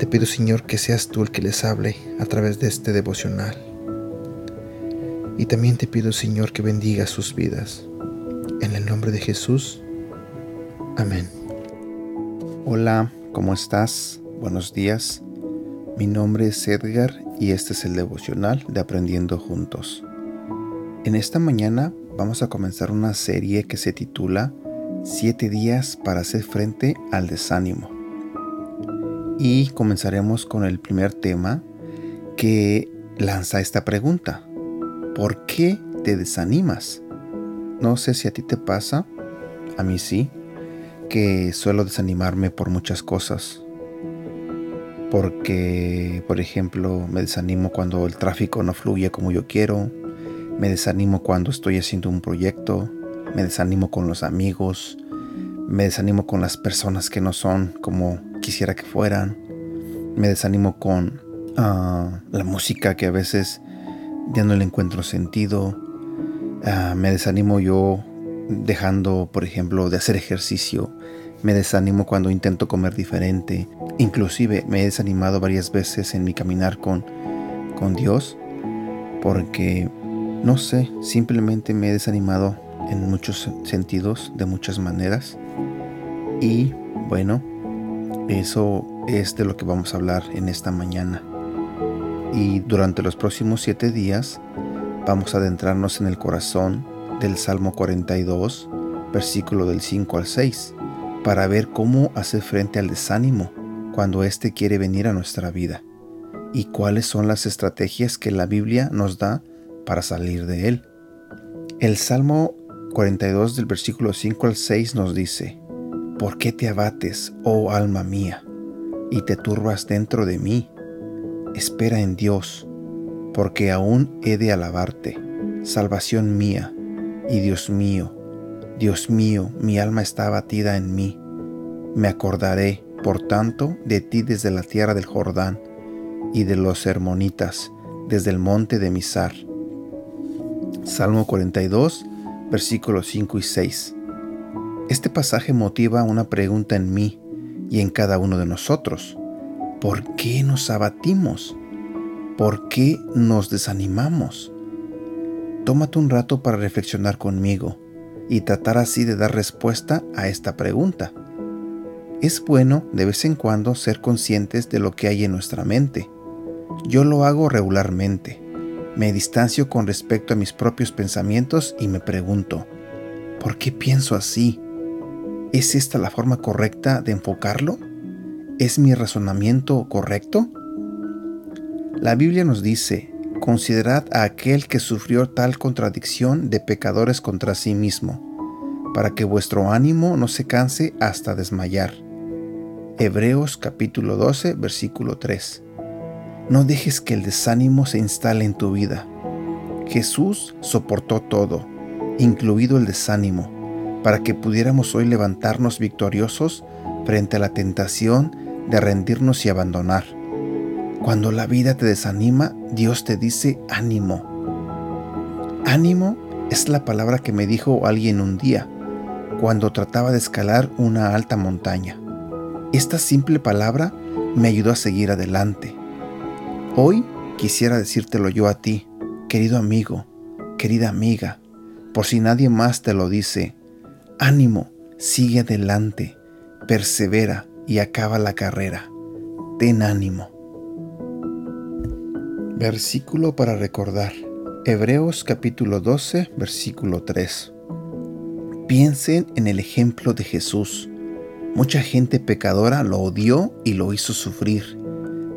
Te pido, Señor, que seas tú el que les hable a través de este devocional. Y también te pido, Señor, que bendiga sus vidas. En el nombre de Jesús. Amén. Hola, ¿cómo estás? Buenos días, mi nombre es Edgar y este es el devocional de Aprendiendo Juntos. En esta mañana vamos a comenzar una serie que se titula Siete días para hacer frente al desánimo. Y comenzaremos con el primer tema que lanza esta pregunta. ¿Por qué te desanimas? No sé si a ti te pasa, a mí sí, que suelo desanimarme por muchas cosas porque, por ejemplo, me desanimo cuando el tráfico no fluye como yo quiero, me desanimo cuando estoy haciendo un proyecto, me desanimo con los amigos, me desanimo con las personas que no son como quisiera que fueran, me desanimo con ah, la música que a veces ya no le encuentro sentido, ah, me desanimo yo dejando, por ejemplo, de hacer ejercicio, me desanimo cuando intento comer diferente. Inclusive me he desanimado varias veces en mi caminar con, con Dios porque, no sé, simplemente me he desanimado en muchos sentidos, de muchas maneras. Y bueno, eso es de lo que vamos a hablar en esta mañana. Y durante los próximos siete días vamos a adentrarnos en el corazón del Salmo 42, versículo del 5 al 6 para ver cómo hacer frente al desánimo cuando éste quiere venir a nuestra vida y cuáles son las estrategias que la Biblia nos da para salir de él. El Salmo 42 del versículo 5 al 6 nos dice, ¿Por qué te abates, oh alma mía, y te turbas dentro de mí? Espera en Dios, porque aún he de alabarte, salvación mía y Dios mío Dios mío, mi alma está abatida en mí. Me acordaré, por tanto, de ti desde la tierra del Jordán y de los hermonitas, desde el monte de Misar. Salmo 42, versículos 5 y 6. Este pasaje motiva una pregunta en mí y en cada uno de nosotros. ¿Por qué nos abatimos? ¿Por qué nos desanimamos? Tómate un rato para reflexionar conmigo y tratar así de dar respuesta a esta pregunta. Es bueno de vez en cuando ser conscientes de lo que hay en nuestra mente. Yo lo hago regularmente. Me distancio con respecto a mis propios pensamientos y me pregunto, ¿por qué pienso así? ¿Es esta la forma correcta de enfocarlo? ¿Es mi razonamiento correcto? La Biblia nos dice, Considerad a aquel que sufrió tal contradicción de pecadores contra sí mismo, para que vuestro ánimo no se canse hasta desmayar. Hebreos capítulo 12, versículo 3. No dejes que el desánimo se instale en tu vida. Jesús soportó todo, incluido el desánimo, para que pudiéramos hoy levantarnos victoriosos frente a la tentación de rendirnos y abandonar. Cuando la vida te desanima, Dios te dice ánimo. Ánimo es la palabra que me dijo alguien un día cuando trataba de escalar una alta montaña. Esta simple palabra me ayudó a seguir adelante. Hoy quisiera decírtelo yo a ti, querido amigo, querida amiga, por si nadie más te lo dice. Ánimo, sigue adelante, persevera y acaba la carrera. Ten ánimo. Versículo para recordar. Hebreos capítulo 12, versículo 3. Piensen en el ejemplo de Jesús. Mucha gente pecadora lo odió y lo hizo sufrir,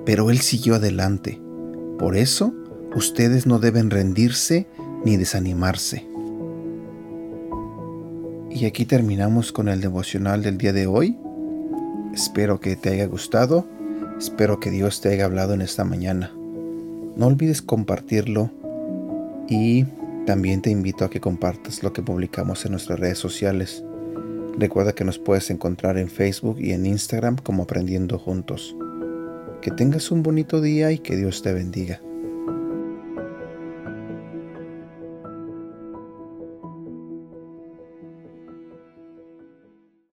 pero Él siguió adelante. Por eso, ustedes no deben rendirse ni desanimarse. Y aquí terminamos con el devocional del día de hoy. Espero que te haya gustado Espero que Dios te haya hablado en esta mañana. No olvides compartirlo y también te invito a que compartas lo que publicamos en nuestras redes sociales. Recuerda que nos puedes encontrar en Facebook y en Instagram como Aprendiendo Juntos. Que tengas un bonito día y que Dios te bendiga.